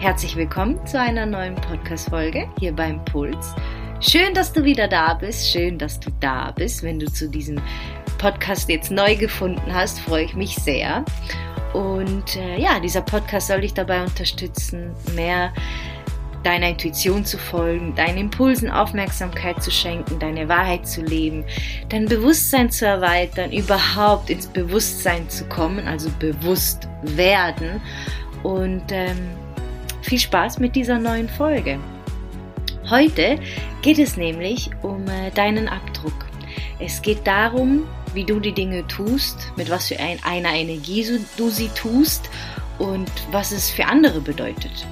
Herzlich willkommen zu einer neuen Podcast-Folge hier beim Puls. Schön, dass du wieder da bist. Schön, dass du da bist. Wenn du zu diesem Podcast jetzt neu gefunden hast, freue ich mich sehr. Und äh, ja, dieser Podcast soll dich dabei unterstützen, mehr deiner Intuition zu folgen, deinen Impulsen Aufmerksamkeit zu schenken, deine Wahrheit zu leben, dein Bewusstsein zu erweitern, überhaupt ins Bewusstsein zu kommen, also bewusst werden. Und ähm, viel Spaß mit dieser neuen Folge. Heute geht es nämlich um äh, deinen Abdruck. Es geht darum, wie du die Dinge tust, mit was für ein, einer Energie du sie tust und was es für andere bedeutet.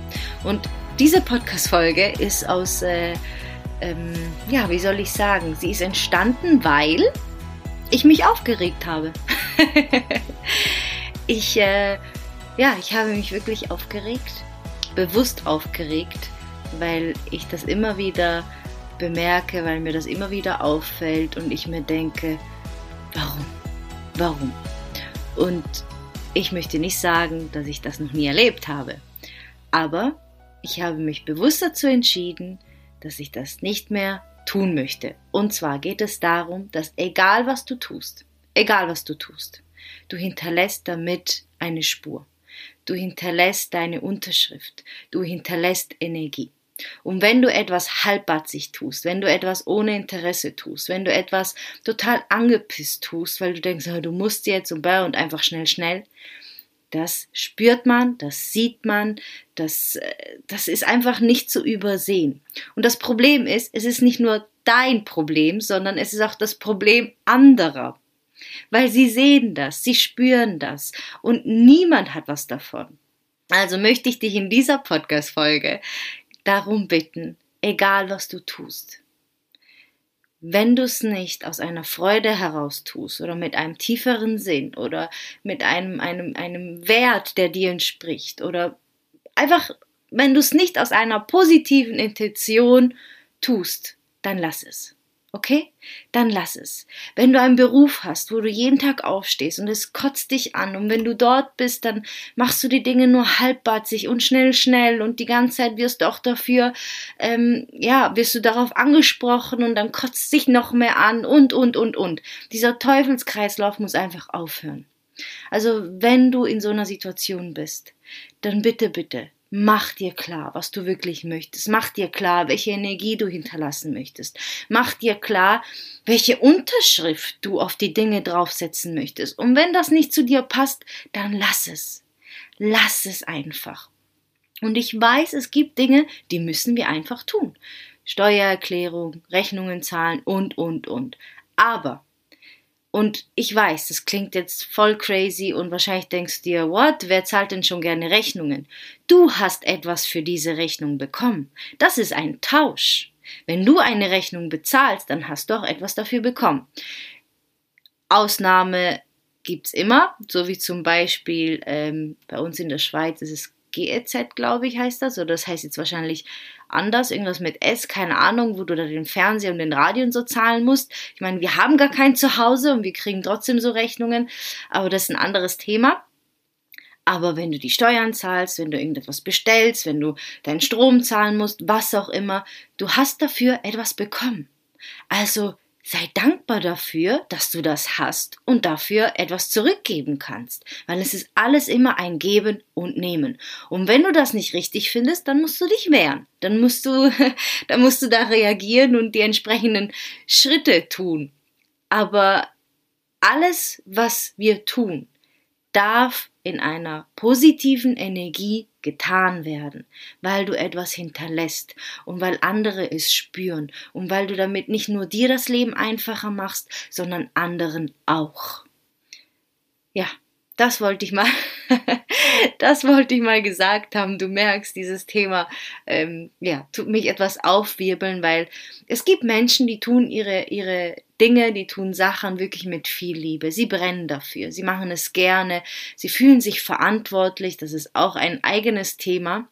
Und diese Podcast-Folge ist aus, äh, ähm, ja, wie soll ich sagen, sie ist entstanden, weil ich mich aufgeregt habe. ich, äh, ja, ich habe mich wirklich aufgeregt, bewusst aufgeregt, weil ich das immer wieder bemerke, weil mir das immer wieder auffällt und ich mir denke, warum? Warum? Und ich möchte nicht sagen, dass ich das noch nie erlebt habe, aber ich habe mich bewusst dazu entschieden, dass ich das nicht mehr tun möchte. Und zwar geht es darum, dass egal was du tust, egal was du tust, du hinterlässt damit eine Spur. Du hinterlässt deine Unterschrift. Du hinterlässt Energie. Und wenn du etwas halbbatzig tust, wenn du etwas ohne Interesse tust, wenn du etwas total angepisst tust, weil du denkst, oh, du musst jetzt und und einfach schnell, schnell, das spürt man, das sieht man, das, äh, das ist einfach nicht zu übersehen. Und das Problem ist, es ist nicht nur dein Problem, sondern es ist auch das Problem anderer. Weil sie sehen das, sie spüren das und niemand hat was davon. Also möchte ich dich in dieser Podcast-Folge darum bitten, egal was du tust, wenn du es nicht aus einer Freude heraus tust oder mit einem tieferen Sinn oder mit einem, einem, einem Wert, der dir entspricht oder einfach, wenn du es nicht aus einer positiven Intention tust, dann lass es. Okay? Dann lass es. Wenn du einen Beruf hast, wo du jeden Tag aufstehst und es kotzt dich an und wenn du dort bist, dann machst du die Dinge nur halbbatzig und schnell, schnell und die ganze Zeit wirst du auch dafür, ähm, ja, wirst du darauf angesprochen und dann kotzt dich noch mehr an und, und, und, und. Dieser Teufelskreislauf muss einfach aufhören. Also, wenn du in so einer Situation bist, dann bitte, bitte, Mach dir klar, was du wirklich möchtest. Mach dir klar, welche Energie du hinterlassen möchtest. Mach dir klar, welche Unterschrift du auf die Dinge draufsetzen möchtest. Und wenn das nicht zu dir passt, dann lass es. Lass es einfach. Und ich weiß, es gibt Dinge, die müssen wir einfach tun. Steuererklärung, Rechnungen zahlen und, und, und. Aber und ich weiß, das klingt jetzt voll crazy und wahrscheinlich denkst du dir, what? Wer zahlt denn schon gerne Rechnungen? Du hast etwas für diese Rechnung bekommen. Das ist ein Tausch. Wenn du eine Rechnung bezahlst, dann hast du auch etwas dafür bekommen. Ausnahme gibt's immer, so wie zum Beispiel ähm, bei uns in der Schweiz ist es GEZ, glaube ich, heißt das. Oder das heißt jetzt wahrscheinlich anders, irgendwas mit S, keine Ahnung, wo du da den Fernseher und den Radio und so zahlen musst. Ich meine, wir haben gar kein Zuhause und wir kriegen trotzdem so Rechnungen, aber das ist ein anderes Thema. Aber wenn du die Steuern zahlst, wenn du irgendetwas bestellst, wenn du deinen Strom zahlen musst, was auch immer, du hast dafür etwas bekommen. Also Sei dankbar dafür, dass du das hast und dafür etwas zurückgeben kannst, weil es ist alles immer ein Geben und Nehmen. Und wenn du das nicht richtig findest, dann musst du dich wehren. Dann musst du, dann musst du da reagieren und die entsprechenden Schritte tun. Aber alles, was wir tun, darf in einer positiven Energie getan werden, weil du etwas hinterlässt und weil andere es spüren und weil du damit nicht nur dir das Leben einfacher machst, sondern anderen auch. Ja, das wollte ich mal, das wollte ich mal gesagt haben. Du merkst, dieses Thema, ähm, ja, tut mich etwas aufwirbeln, weil es gibt Menschen, die tun ihre, ihre Dinge, die tun Sachen wirklich mit viel Liebe. Sie brennen dafür, sie machen es gerne, sie fühlen sich verantwortlich, das ist auch ein eigenes Thema.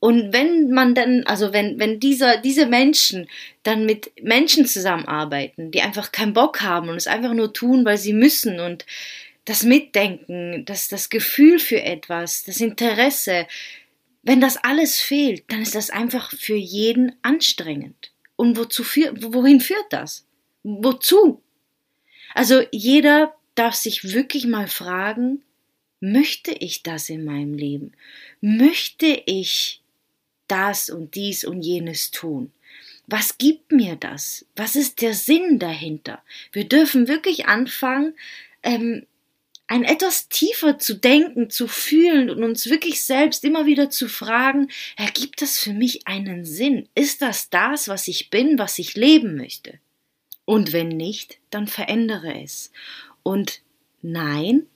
Und wenn man dann, also wenn, wenn dieser, diese Menschen dann mit Menschen zusammenarbeiten, die einfach keinen Bock haben und es einfach nur tun, weil sie müssen und das Mitdenken, das, das Gefühl für etwas, das Interesse, wenn das alles fehlt, dann ist das einfach für jeden anstrengend. Und wozu wohin führt das? Wozu? Also jeder darf sich wirklich mal fragen, möchte ich das in meinem Leben? Möchte ich das und dies und jenes tun? Was gibt mir das? Was ist der Sinn dahinter? Wir dürfen wirklich anfangen, ähm, ein etwas tiefer zu denken, zu fühlen und uns wirklich selbst immer wieder zu fragen, ergibt das für mich einen Sinn? Ist das das, was ich bin, was ich leben möchte? Und wenn nicht, dann verändere es. Und nein,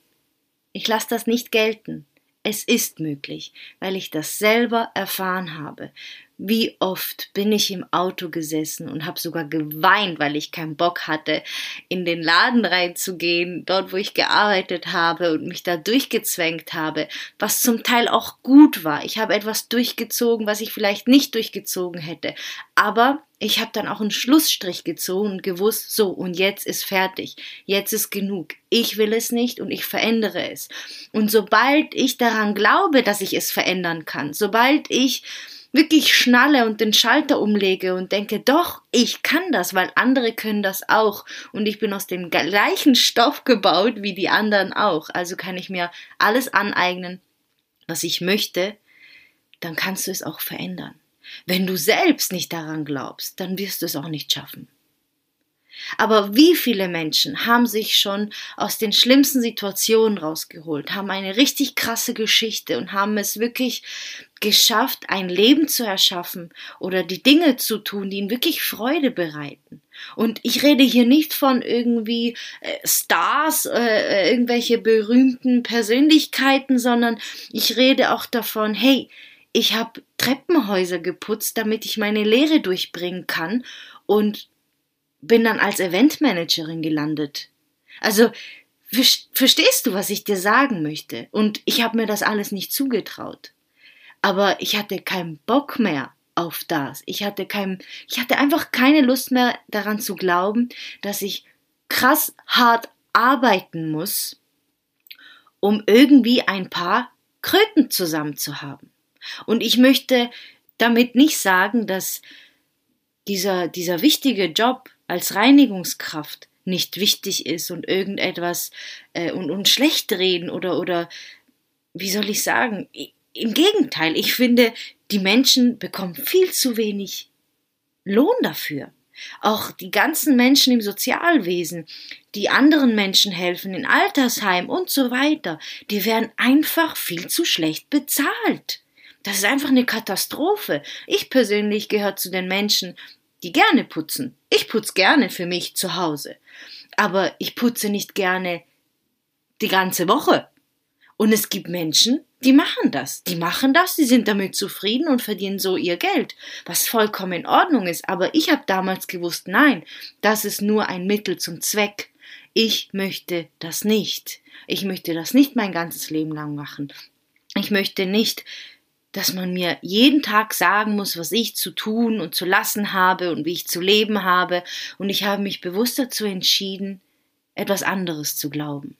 ich lasse das nicht gelten. Es ist möglich, weil ich das selber erfahren habe, wie oft bin ich im Auto gesessen und habe sogar geweint, weil ich keinen Bock hatte, in den Laden reinzugehen, dort wo ich gearbeitet habe und mich da durchgezwängt habe, was zum Teil auch gut war. Ich habe etwas durchgezogen, was ich vielleicht nicht durchgezogen hätte. Aber ich habe dann auch einen Schlussstrich gezogen und gewusst, so, und jetzt ist fertig. Jetzt ist genug. Ich will es nicht und ich verändere es. Und sobald ich daran glaube, dass ich es verändern kann, sobald ich wirklich schnalle und den Schalter umlege und denke, doch, ich kann das, weil andere können das auch und ich bin aus dem gleichen Stoff gebaut wie die anderen auch, also kann ich mir alles aneignen, was ich möchte, dann kannst du es auch verändern. Wenn du selbst nicht daran glaubst, dann wirst du es auch nicht schaffen. Aber wie viele Menschen haben sich schon aus den schlimmsten Situationen rausgeholt, haben eine richtig krasse Geschichte und haben es wirklich geschafft, ein Leben zu erschaffen oder die Dinge zu tun, die ihnen wirklich Freude bereiten. Und ich rede hier nicht von irgendwie äh, Stars, äh, äh irgendwelche berühmten Persönlichkeiten, sondern ich rede auch davon, hey, ich habe Treppenhäuser geputzt, damit ich meine Lehre durchbringen kann und bin dann als Eventmanagerin gelandet. Also, verstehst du, was ich dir sagen möchte? Und ich habe mir das alles nicht zugetraut. Aber ich hatte keinen Bock mehr auf das. Ich hatte kein, ich hatte einfach keine Lust mehr daran zu glauben, dass ich krass hart arbeiten muss, um irgendwie ein paar Kröten zusammen zu haben. Und ich möchte damit nicht sagen, dass dieser, dieser wichtige Job als Reinigungskraft nicht wichtig ist und irgendetwas äh, und, und schlecht reden oder, oder wie soll ich sagen? Im Gegenteil, ich finde, die Menschen bekommen viel zu wenig Lohn dafür. Auch die ganzen Menschen im Sozialwesen, die anderen Menschen helfen, in Altersheim und so weiter, die werden einfach viel zu schlecht bezahlt. Das ist einfach eine Katastrophe. Ich persönlich gehöre zu den Menschen, die gerne putzen. Ich putze gerne für mich zu Hause. Aber ich putze nicht gerne die ganze Woche. Und es gibt Menschen, die machen das. Die machen das, die sind damit zufrieden und verdienen so ihr Geld, was vollkommen in Ordnung ist. Aber ich habe damals gewusst, nein, das ist nur ein Mittel zum Zweck. Ich möchte das nicht. Ich möchte das nicht mein ganzes Leben lang machen. Ich möchte nicht dass man mir jeden Tag sagen muss, was ich zu tun und zu lassen habe und wie ich zu leben habe, und ich habe mich bewusst dazu entschieden, etwas anderes zu glauben.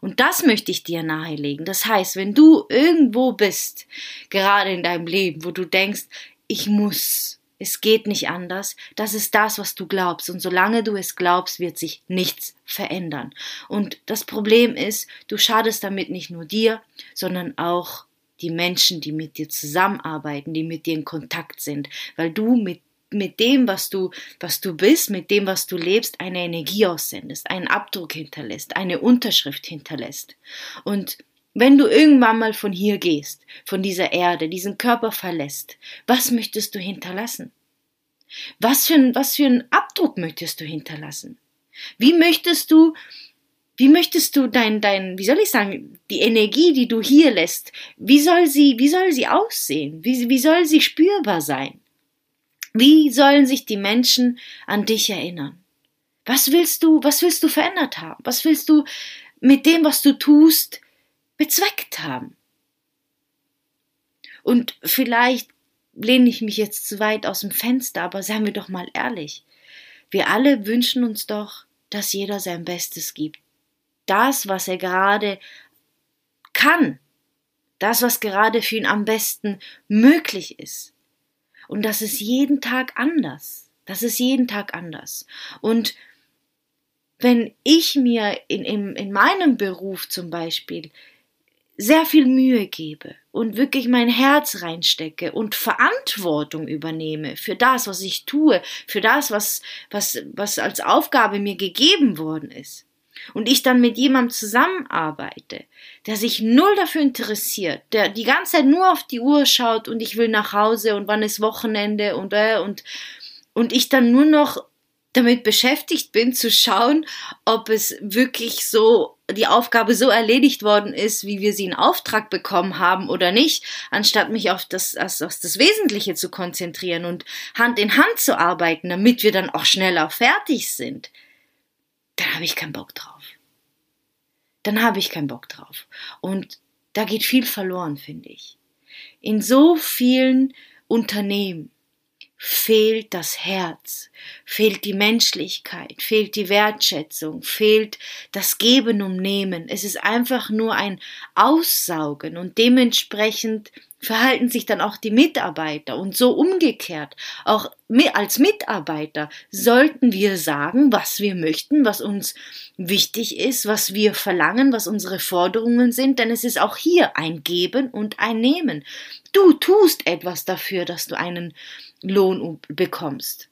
Und das möchte ich dir nahelegen. Das heißt, wenn du irgendwo bist, gerade in deinem Leben, wo du denkst, ich muss, es geht nicht anders, das ist das, was du glaubst. Und solange du es glaubst, wird sich nichts verändern. Und das Problem ist, du schadest damit nicht nur dir, sondern auch die Menschen, die mit dir zusammenarbeiten, die mit dir in Kontakt sind, weil du mit mit dem, was du, was du bist, mit dem, was du lebst, eine Energie aussendest, einen Abdruck hinterlässt, eine Unterschrift hinterlässt. Und wenn du irgendwann mal von hier gehst, von dieser Erde, diesen Körper verlässt, was möchtest du hinterlassen? Was für, ein, was für einen Abdruck möchtest du hinterlassen? Wie möchtest du wie möchtest du dein, dein, wie soll ich sagen, die Energie, die du hier lässt, wie soll sie, wie soll sie aussehen? Wie, wie soll sie spürbar sein? Wie sollen sich die Menschen an dich erinnern? Was willst du, was willst du verändert haben? Was willst du mit dem, was du tust, bezweckt haben? Und vielleicht lehne ich mich jetzt zu weit aus dem Fenster, aber seien wir doch mal ehrlich. Wir alle wünschen uns doch, dass jeder sein Bestes gibt das, was er gerade kann, das, was gerade für ihn am besten möglich ist. Und das ist jeden Tag anders. Das ist jeden Tag anders. Und wenn ich mir in, in, in meinem Beruf zum Beispiel sehr viel Mühe gebe und wirklich mein Herz reinstecke und Verantwortung übernehme für das, was ich tue, für das, was, was, was als Aufgabe mir gegeben worden ist, und ich dann mit jemandem zusammenarbeite, der sich null dafür interessiert, der die ganze Zeit nur auf die Uhr schaut und ich will nach Hause und wann ist Wochenende und äh, und und ich dann nur noch damit beschäftigt bin zu schauen, ob es wirklich so die Aufgabe so erledigt worden ist, wie wir sie in Auftrag bekommen haben oder nicht, anstatt mich auf das, auf das Wesentliche zu konzentrieren und Hand in Hand zu arbeiten, damit wir dann auch schneller fertig sind, dann habe ich keinen Bock drauf. Dann habe ich keinen Bock drauf. Und da geht viel verloren, finde ich. In so vielen Unternehmen fehlt das Herz, fehlt die Menschlichkeit, fehlt die Wertschätzung, fehlt das Geben und Nehmen. Es ist einfach nur ein Aussaugen und dementsprechend verhalten sich dann auch die Mitarbeiter und so umgekehrt. Auch als Mitarbeiter sollten wir sagen, was wir möchten, was uns wichtig ist, was wir verlangen, was unsere Forderungen sind, denn es ist auch hier ein Geben und ein Nehmen. Du tust etwas dafür, dass du einen Lohn bekommst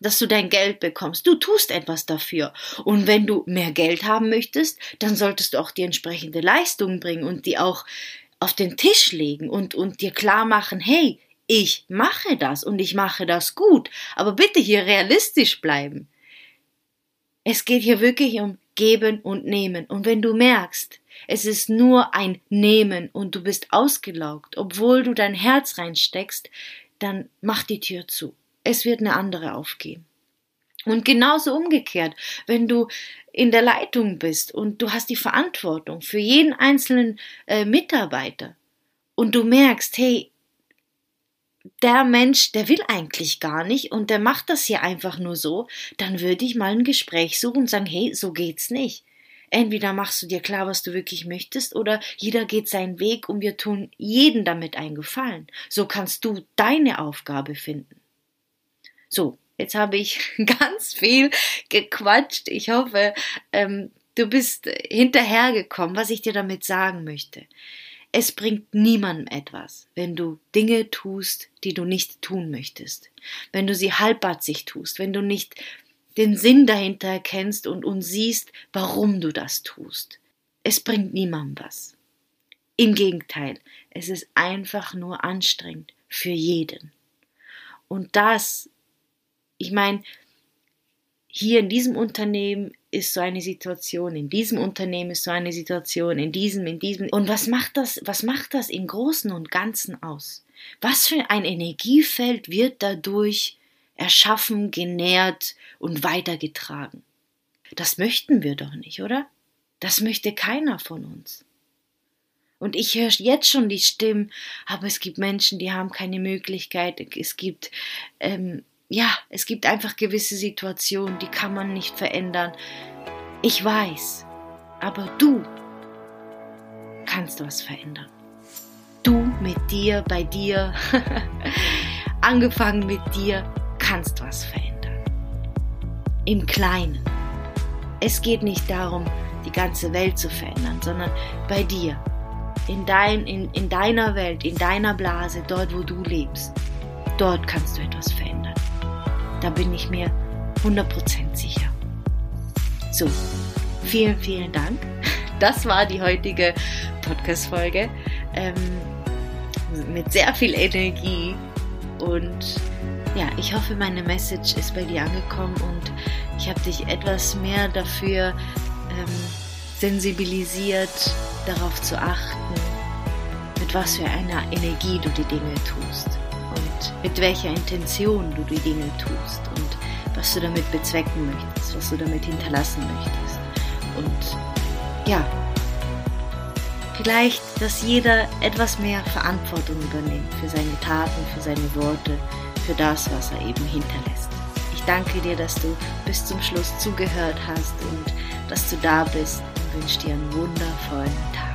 dass du dein Geld bekommst. Du tust etwas dafür. Und wenn du mehr Geld haben möchtest, dann solltest du auch die entsprechende Leistung bringen und die auch auf den Tisch legen und, und dir klar machen, hey, ich mache das und ich mache das gut, aber bitte hier realistisch bleiben. Es geht hier wirklich um Geben und Nehmen. Und wenn du merkst, es ist nur ein Nehmen und du bist ausgelaugt, obwohl du dein Herz reinsteckst, dann mach die Tür zu. Es wird eine andere aufgehen. Und genauso umgekehrt, wenn du in der Leitung bist und du hast die Verantwortung für jeden einzelnen äh, Mitarbeiter und du merkst, hey, der Mensch, der will eigentlich gar nicht und der macht das hier einfach nur so, dann würde ich mal ein Gespräch suchen und sagen, hey, so geht's nicht. Entweder machst du dir klar, was du wirklich möchtest, oder jeder geht seinen Weg und wir tun jeden damit einen Gefallen. So kannst du deine Aufgabe finden. So, jetzt habe ich ganz viel gequatscht. Ich hoffe, ähm, du bist hinterhergekommen, was ich dir damit sagen möchte. Es bringt niemandem etwas, wenn du Dinge tust, die du nicht tun möchtest. Wenn du sie halbbatzig tust, wenn du nicht den Sinn dahinter erkennst und, und siehst, warum du das tust. Es bringt niemandem was. Im Gegenteil, es ist einfach nur anstrengend für jeden. Und das, ich meine, hier in diesem Unternehmen ist so eine Situation, in diesem Unternehmen ist so eine Situation, in diesem, in diesem. Und was macht das, was macht das im Großen und Ganzen aus? Was für ein Energiefeld wird dadurch erschaffen, genährt und weitergetragen. Das möchten wir doch nicht, oder? Das möchte keiner von uns. Und ich höre jetzt schon die Stimmen, aber es gibt Menschen, die haben keine Möglichkeit. Es gibt, ähm, ja, es gibt einfach gewisse Situationen, die kann man nicht verändern. Ich weiß, aber du kannst was verändern. Du mit dir, bei dir, angefangen mit dir, kannst was verändern. Im Kleinen. Es geht nicht darum, die ganze Welt zu verändern, sondern bei dir. In, dein, in, in deiner Welt, in deiner Blase, dort wo du lebst. Dort kannst du etwas verändern. Da bin ich mir 100% sicher. So, vielen, vielen Dank. Das war die heutige Podcast-Folge. Ähm, mit sehr viel Energie und ja, ich hoffe, meine Message ist bei dir angekommen und ich habe dich etwas mehr dafür ähm, sensibilisiert, darauf zu achten, mit was für einer Energie du die Dinge tust mit welcher Intention du die Dinge tust und was du damit bezwecken möchtest, was du damit hinterlassen möchtest. Und ja, vielleicht, dass jeder etwas mehr Verantwortung übernimmt für seine Taten, für seine Worte, für das, was er eben hinterlässt. Ich danke dir, dass du bis zum Schluss zugehört hast und dass du da bist und wünsche dir einen wundervollen Tag.